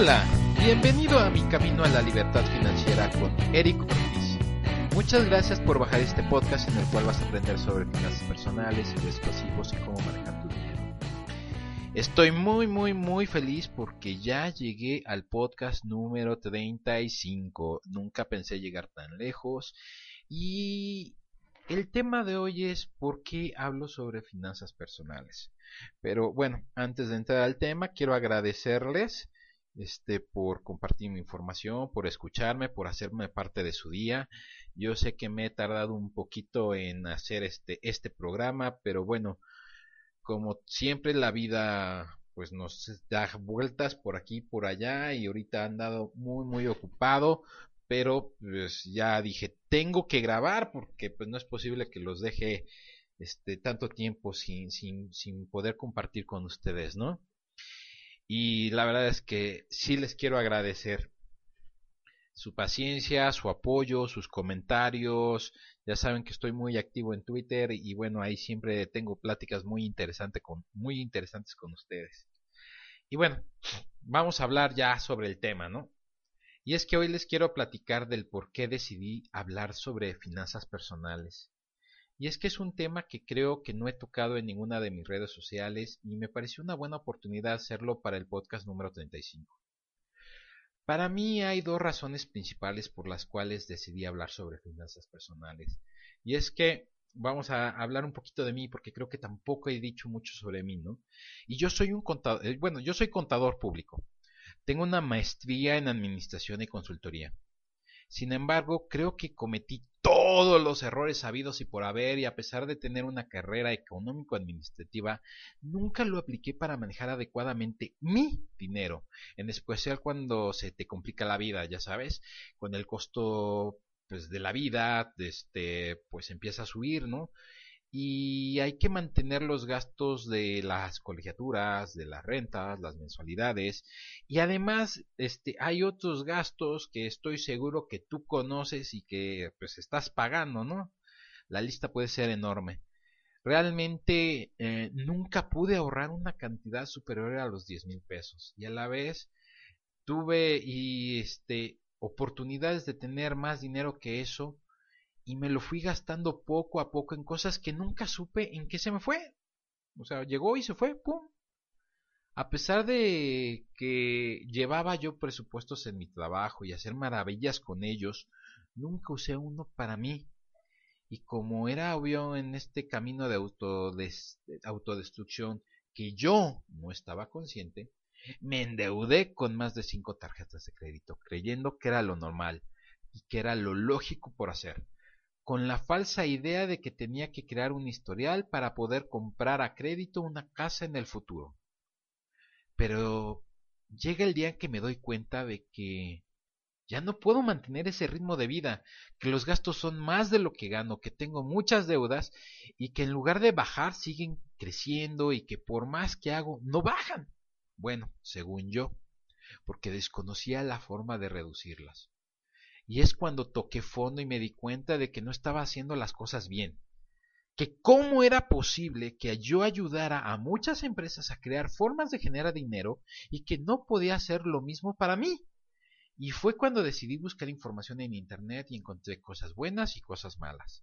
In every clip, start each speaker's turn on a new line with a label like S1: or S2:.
S1: Hola, bienvenido a mi camino a la libertad financiera con Eric Ortiz. Muchas gracias por bajar este podcast en el cual vas a aprender sobre finanzas personales, ingresos pasivos y cómo manejar tu dinero. Estoy muy muy muy feliz porque ya llegué al podcast número 35. Nunca pensé llegar tan lejos y el tema de hoy es por qué hablo sobre finanzas personales. Pero bueno, antes de entrar al tema, quiero agradecerles este, por compartir mi información, por escucharme, por hacerme parte de su día. Yo sé que me he tardado un poquito en hacer este, este programa, pero bueno, como siempre la vida pues nos da vueltas por aquí por allá y ahorita han muy muy ocupado pero pues ya dije tengo que grabar porque pues no es posible que los deje este tanto tiempo sin sin sin poder compartir con ustedes no y la verdad es que sí les quiero agradecer su paciencia, su apoyo, sus comentarios. Ya saben que estoy muy activo en Twitter y bueno, ahí siempre tengo pláticas muy interesantes con muy interesantes con ustedes. Y bueno, vamos a hablar ya sobre el tema, ¿no? Y es que hoy les quiero platicar del por qué decidí hablar sobre finanzas personales. Y es que es un tema que creo que no he tocado en ninguna de mis redes sociales y me pareció una buena oportunidad hacerlo para el podcast número 35. Para mí hay dos razones principales por las cuales decidí hablar sobre finanzas personales. Y es que vamos a hablar un poquito de mí porque creo que tampoco he dicho mucho sobre mí, ¿no? Y yo soy un contador, eh, bueno, yo soy contador público. Tengo una maestría en administración y consultoría. Sin embargo, creo que cometí todos los errores habidos y por haber y a pesar de tener una carrera económico-administrativa, nunca lo apliqué para manejar adecuadamente mi dinero, en especial cuando se te complica la vida, ya sabes, con el costo pues de la vida, este pues empieza a subir, ¿no? Y hay que mantener los gastos de las colegiaturas, de las rentas, las mensualidades y además este hay otros gastos que estoy seguro que tú conoces y que pues estás pagando, ¿no? La lista puede ser enorme. Realmente eh, nunca pude ahorrar una cantidad superior a los 10 mil pesos y a la vez tuve y este oportunidades de tener más dinero que eso y me lo fui gastando poco a poco en cosas que nunca supe en qué se me fue. O sea, llegó y se fue, ¡pum! A pesar de que llevaba yo presupuestos en mi trabajo y hacer maravillas con ellos, nunca usé uno para mí. Y como era obvio en este camino de autodestrucción que yo no estaba consciente, me endeudé con más de cinco tarjetas de crédito, creyendo que era lo normal y que era lo lógico por hacer con la falsa idea de que tenía que crear un historial para poder comprar a crédito una casa en el futuro. Pero llega el día en que me doy cuenta de que ya no puedo mantener ese ritmo de vida, que los gastos son más de lo que gano, que tengo muchas deudas y que en lugar de bajar siguen creciendo y que por más que hago no bajan. Bueno, según yo, porque desconocía la forma de reducirlas. Y es cuando toqué fondo y me di cuenta de que no estaba haciendo las cosas bien. Que cómo era posible que yo ayudara a muchas empresas a crear formas de generar dinero y que no podía hacer lo mismo para mí. Y fue cuando decidí buscar información en Internet y encontré cosas buenas y cosas malas.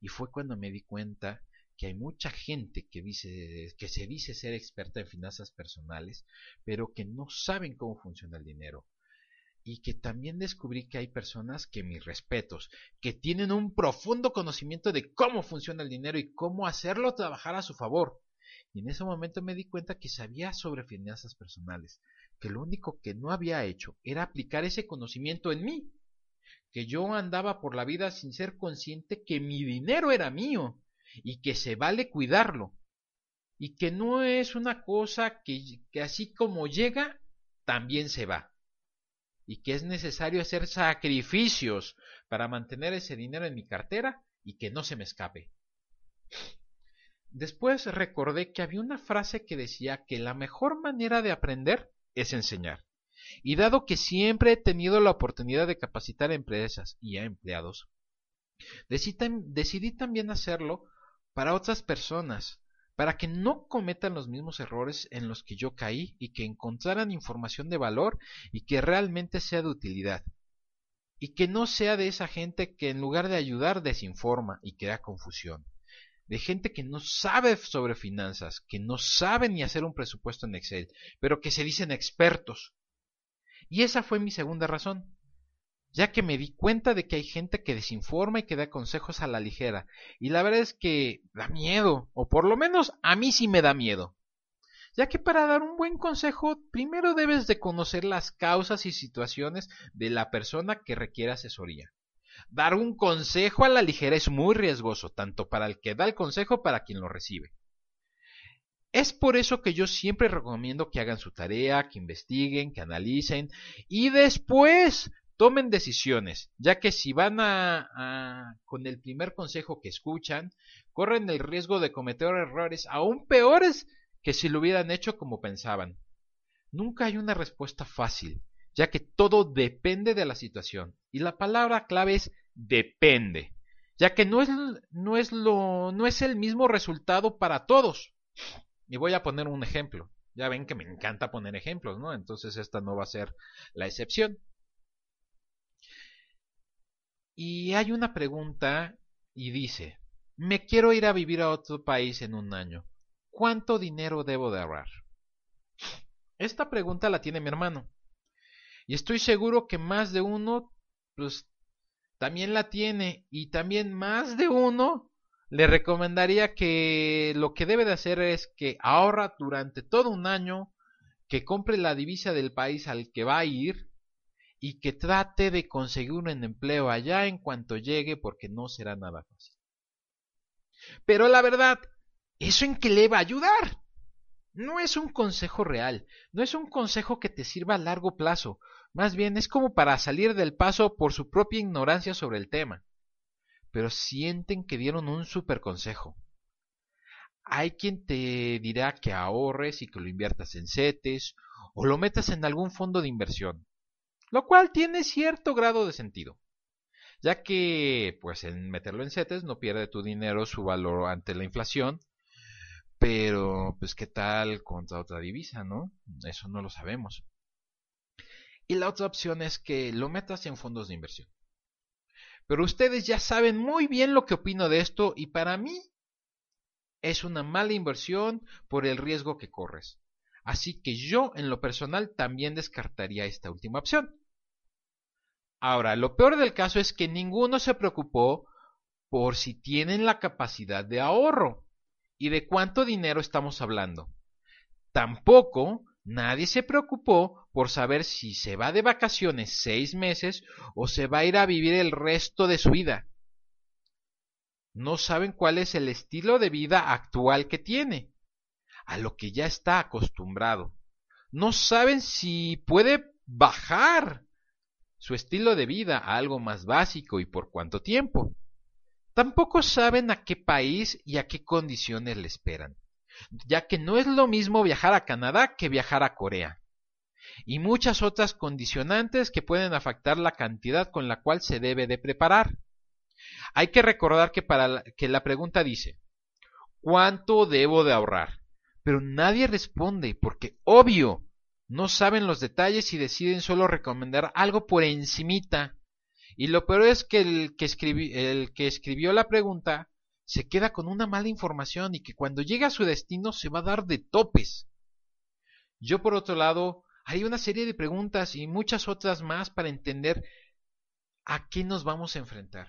S1: Y fue cuando me di cuenta que hay mucha gente que dice que se dice ser experta en finanzas personales, pero que no saben cómo funciona el dinero, y que también descubrí que hay personas que mis respetos, que tienen un profundo conocimiento de cómo funciona el dinero y cómo hacerlo trabajar a su favor. Y en ese momento me di cuenta que sabía sobre finanzas personales, que lo único que no había hecho era aplicar ese conocimiento en mí. que yo andaba por la vida sin ser consciente que mi dinero era mío y que se vale cuidarlo y que no es una cosa que, que así como llega, también se va y que es necesario hacer sacrificios para mantener ese dinero en mi cartera y que no se me escape. Después recordé que había una frase que decía que la mejor manera de aprender es enseñar. Y dado que siempre he tenido la oportunidad de capacitar a empresas y a empleados, decidí, también hacerlo para otras personas, para que no cometan los mismos errores en los que yo caí y que encontraran información de valor y que realmente sea de utilidad. Y que no sea de esa gente que en lugar de ayudar desinforma y crea confusión. De gente que no sabe sobre finanzas, que no sabe ni hacer un presupuesto en Excel, pero que se dicen expertos y esa fue mi segunda razón, ya que me di cuenta de que hay gente que desinforma y que da consejos a la ligera, y la verdad es que da miedo, o por lo menos a mí sí me da miedo. Ya que para dar un buen consejo, primero debes de conocer las causas y situaciones de la persona que requiere asesoría. Dar un consejo a la ligera es muy riesgoso, tanto para el que da el consejo como para quien lo recibe. Es por eso que yo siempre recomiendo que hagan su tarea, que investiguen, que analicen y después tomen decisiones, ya que si van a, con el primer consejo que escuchan, corren el riesgo de cometer errores aún peores que si lo hubieran hecho como pensaban. Nunca hay una respuesta fácil, ya que todo depende de la situación, y la palabra clave es depende, ya que no es, no es, lo, no es el mismo resultado para todos. Y voy a poner un ejemplo. Ya ven que me encanta poner ejemplos, ¿no? Entonces esta no va a ser la excepción. Y hay una pregunta y dice, me quiero ir a vivir a otro país en un año. ¿Cuánto dinero debo de ahorrar? Esta pregunta la tiene mi hermano. Y estoy seguro que más de uno, pues, también la tiene. Y también más de uno le recomendaría que lo que debe de hacer es que ahorra durante todo un año, que compre la divisa del país al que va a ir y que trate de conseguir un empleo allá en cuanto llegue porque no será nada fácil. Pero la verdad, ¿eso en qué le va a ayudar? No es un consejo real, no es un consejo que te sirva a largo plazo, más bien es como para salir del paso por su propia ignorancia sobre el tema pero sienten que dieron un super consejo. Hay quien te dirá que ahorres y que lo inviertas en CETES o lo metas en algún fondo de inversión, lo cual tiene cierto grado de sentido, ya que pues en meterlo en CETES no pierde tu dinero su valor ante la inflación, pero pues qué tal contra otra divisa, ¿no? Eso no lo sabemos. Y la otra opción es que lo metas en fondos de inversión. Pero ustedes ya saben muy bien lo que opino de esto y para mí es una mala inversión por el riesgo que corres. Así que yo en lo personal también descartaría esta última opción. Ahora, lo peor del caso es que ninguno se preocupó por si tienen la capacidad de ahorro y de cuánto dinero estamos hablando. Tampoco Nadie se preocupó por saber si se va de vacaciones seis meses o se va a ir a vivir el resto de su vida. No saben cuál es el estilo de vida actual que tiene, a lo que ya está acostumbrado. No saben si puede bajar su estilo de vida a algo más básico y por cuánto tiempo. Tampoco saben a qué país y a qué condiciones le esperan ya que no es lo mismo viajar a Canadá que viajar a Corea, y muchas otras condicionantes que pueden afectar la cantidad con la cual se debe de preparar. Hay que recordar que para la, que la pregunta dice ¿cuánto debo de ahorrar? Pero nadie responde porque obvio no saben los detalles y deciden solo recomendar algo por encimita. Y lo peor es que el que, escribió la pregunta se queda con una mala información y que cuando llegue a su destino se va a dar de topes. Yo por otro lado, hay una serie de preguntas y muchas otras más para entender a qué nos vamos a enfrentar.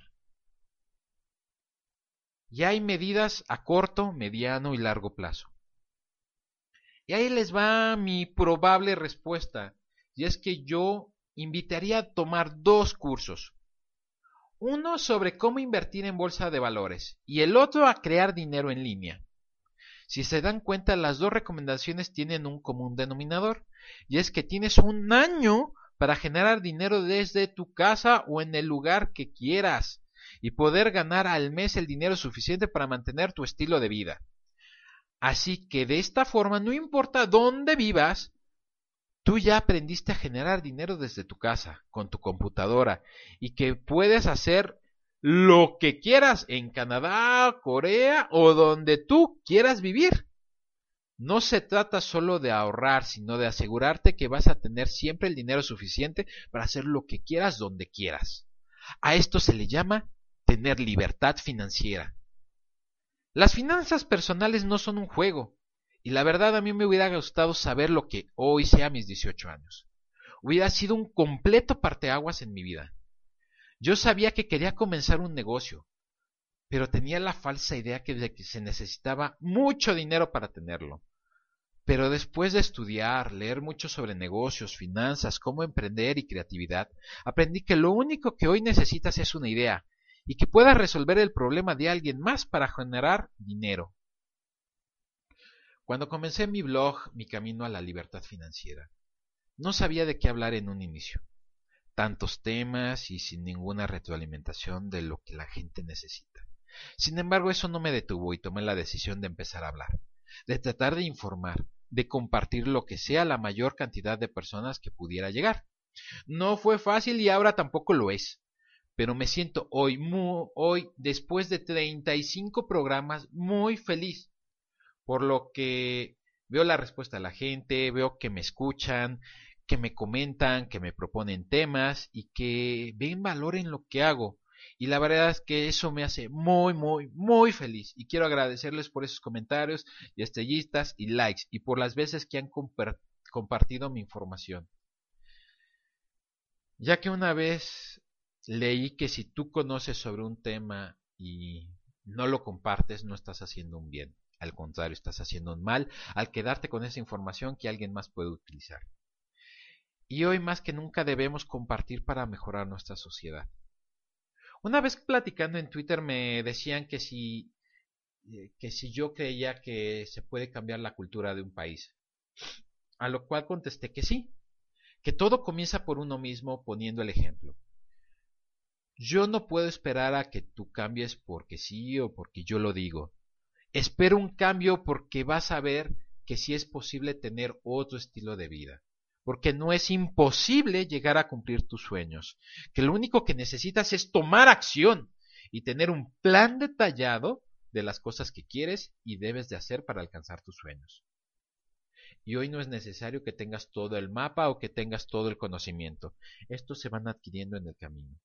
S1: Y hay medidas a corto, mediano y largo plazo. Y ahí les va mi probable respuesta, y es que yo invitaría a tomar dos cursos. Uno sobre cómo invertir en bolsa de valores y el otro a crear dinero en línea. Si se dan cuenta, las dos recomendaciones tienen un común denominador, y es que tienes un año para generar dinero desde tu casa o en el lugar que quieras y poder ganar al mes el dinero suficiente para mantener tu estilo de vida. Así que de esta forma, no importa dónde vivas, tú ya aprendiste a generar dinero desde tu casa, con tu computadora, y que puedes hacer lo que quieras en Canadá, Corea o donde tú quieras vivir. No se trata solo de ahorrar, sino de asegurarte que vas a tener siempre el dinero suficiente para hacer lo que quieras donde quieras. A esto se le llama tener libertad financiera. Las finanzas personales no son un juego, y la verdad a mí me hubiera gustado saber lo que hoy sea mis 18 años. Hubiera sido un completo parteaguas en mi vida. Yo sabía que quería comenzar un negocio, pero tenía la falsa idea de que se necesitaba mucho dinero para tenerlo. Pero después de estudiar, leer mucho sobre negocios, finanzas, cómo emprender y creatividad, aprendí que lo único que hoy necesitas es una idea y que puedas resolver el problema de alguien más para generar dinero. Cuando comencé mi blog Mi Camino a la Libertad Financiera, no sabía de qué hablar en un inicio. Tantos temas y sin ninguna retroalimentación de lo que la gente necesita. Sin embargo, eso no me detuvo y tomé la decisión de empezar a hablar, de tratar de informar, de compartir lo que sea la mayor cantidad de personas que pudiera llegar. No fue fácil y ahora tampoco lo es pero me siento hoy, muy, hoy, después de 35 programas, muy feliz, por lo que veo la respuesta de la gente, veo que me escuchan, que me comentan, que me proponen temas y que ven valor en lo que hago. Y la verdad es que eso me hace muy, muy, muy feliz. Y quiero agradecerles por esos comentarios y estrellistas y likes y por las veces que han compartido mi información. Ya que una vez leí que si tú conoces sobre un tema y no lo compartes, no estás haciendo un bien. Al contrario, estás haciendo un mal al quedarte con esa información que alguien más puede utilizar. Y hoy más que nunca debemos compartir para mejorar nuestra sociedad. Una vez platicando en Twitter me decían que si eh, que si yo creía que se puede cambiar la cultura de un país. A lo cual contesté que sí, que todo comienza por uno mismo poniendo el ejemplo. Yo no puedo esperar a que tú cambies porque sí o porque yo lo digo. Espero un cambio porque vas a ver que sí es posible tener otro estilo de vida. Porque no es imposible llegar a cumplir tus sueños. Que lo único que necesitas es tomar acción y tener un plan detallado de las cosas que quieres y debes de hacer para alcanzar tus sueños. Y hoy no es necesario que tengas todo el mapa o que tengas todo el conocimiento. Estos se van adquiriendo en el camino.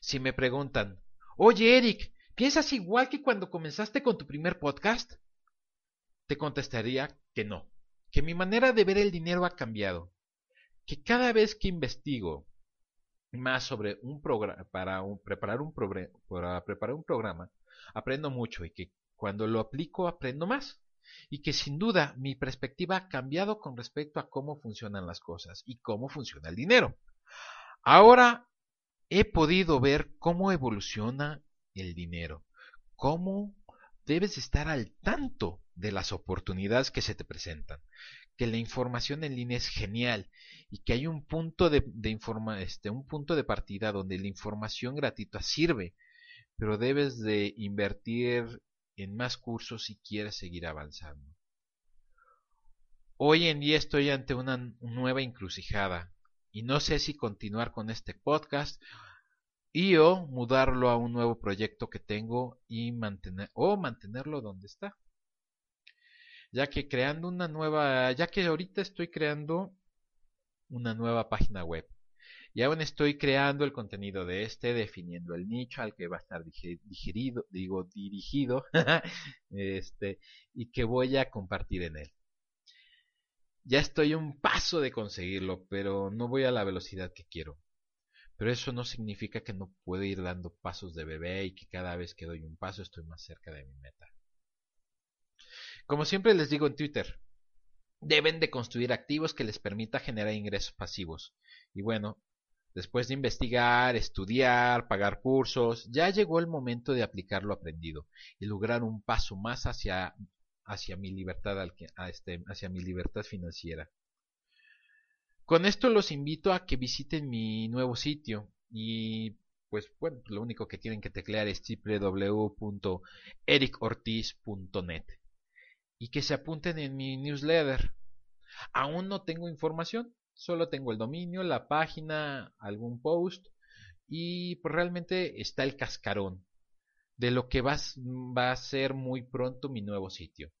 S1: Si me preguntan, oye Eric, ¿piensas igual que cuando comenzaste con tu primer podcast? Te contestaría que no, que mi manera de ver el dinero ha cambiado, que cada vez que investigo más sobre un programa para preparar un para preparar un programa, aprendo mucho y que cuando lo aplico aprendo más y que sin duda mi perspectiva ha cambiado con respecto a cómo funcionan las cosas y cómo funciona el dinero. Ahora he podido ver cómo evoluciona el dinero, cómo debes estar al tanto de las oportunidades que se te presentan, que la información en línea es genial y que hay un punto de, este, un punto de partida donde la información gratuita sirve, pero debes de invertir en más cursos si quieres seguir avanzando. Hoy en día estoy ante una nueva encrucijada y no sé si continuar con este podcast y o mudarlo a un nuevo proyecto que tengo y mantener o mantenerlo donde está. Ya que creando una nueva, ya que ahorita estoy creando una nueva página web y aún estoy creando el contenido de este, definiendo el nicho al que va a estar digerido, digo dirigido, este, y que voy a compartir en él. Ya estoy un paso de conseguirlo, pero no voy a la velocidad que quiero. Pero eso no significa que no puedo ir dando pasos de bebé y que cada vez que doy un paso estoy más cerca de mi meta. Como siempre les digo en Twitter, deben de construir activos que les permita generar ingresos pasivos. Y bueno, Después de investigar, estudiar, pagar cursos, ya llegó el momento de aplicar lo aprendido y lograr un paso más hacia, hacia, mi, libertad, este, hacia mi libertad financiera. Con esto los invito a que visiten mi nuevo sitio y pues bueno, lo único que tienen que teclear es www.ericortiz.net y que se apunten en mi newsletter. Aún no tengo información, Solo tengo el dominio, la página, algún post y pues realmente está el cascarón de lo que va, va a ser muy pronto mi nuevo sitio.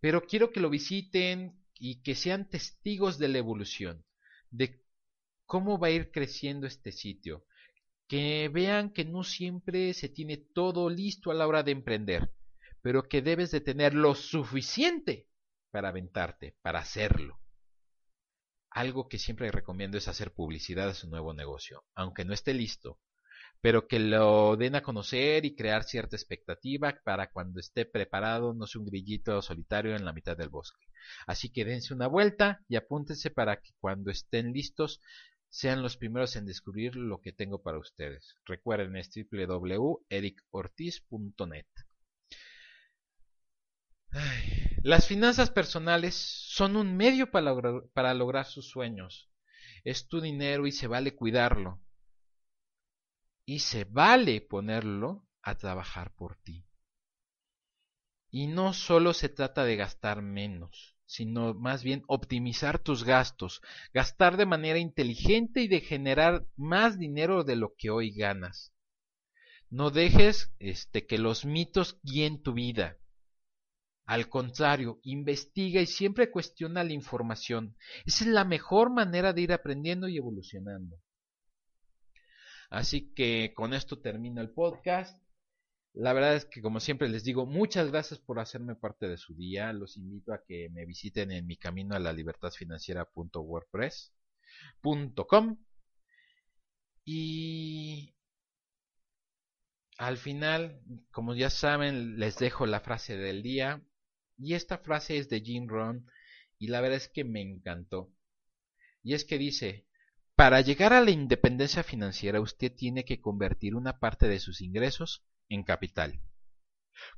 S1: Pero quiero que lo visiten y que sean testigos de la evolución, de cómo va a ir creciendo este sitio, que vean que no siempre se tiene todo listo a la hora de emprender, pero que debes de tener lo suficiente para aventarte, para hacerlo algo que siempre recomiendo es hacer publicidad a su nuevo negocio, aunque no esté listo, pero que lo den a conocer y crear cierta expectativa para cuando esté preparado no sea un grillito solitario en la mitad del bosque. Así que dense una vuelta y apúntense para que cuando estén listos sean los primeros en descubrir lo que tengo para ustedes. Recuerden es www.ericortiz.net. Las finanzas personales son un medio para para lograr sus sueños. Es tu dinero y se vale cuidarlo. Y se vale ponerlo a trabajar por ti. Y no solo se trata de gastar menos, sino más bien optimizar tus gastos, gastar de manera inteligente y de generar más dinero de lo que hoy ganas. No dejes este, que los mitos guíen tu vida. Al contrario, investiga y siempre cuestiona la información. Esa es la mejor manera de ir aprendiendo y evolucionando. Así que con esto termino el podcast. La verdad es que como siempre les digo, muchas gracias por hacerme parte de su día. Los invito a que me visiten en mi camino a la libertad financiera.wordpress.com y al final, como ya saben, les dejo la frase del día. Y esta frase es de Jim Rohn y la verdad es que me encantó. Y es que dice, para llegar a la independencia financiera usted tiene que convertir una parte de sus ingresos en capital.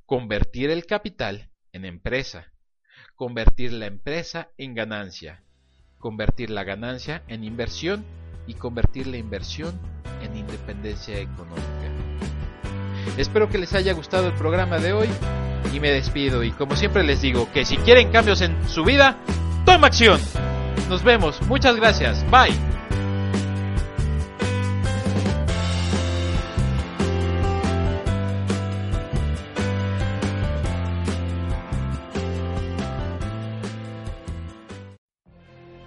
S1: Convertir el capital en empresa. Convertir la empresa en ganancia. Convertir la ganancia en inversión y convertir la inversión en independencia económica. Espero que les haya gustado el programa de hoy y me despido. Y como siempre les digo, que si quieren cambios en su vida, toma acción. Nos vemos. Muchas gracias. Bye.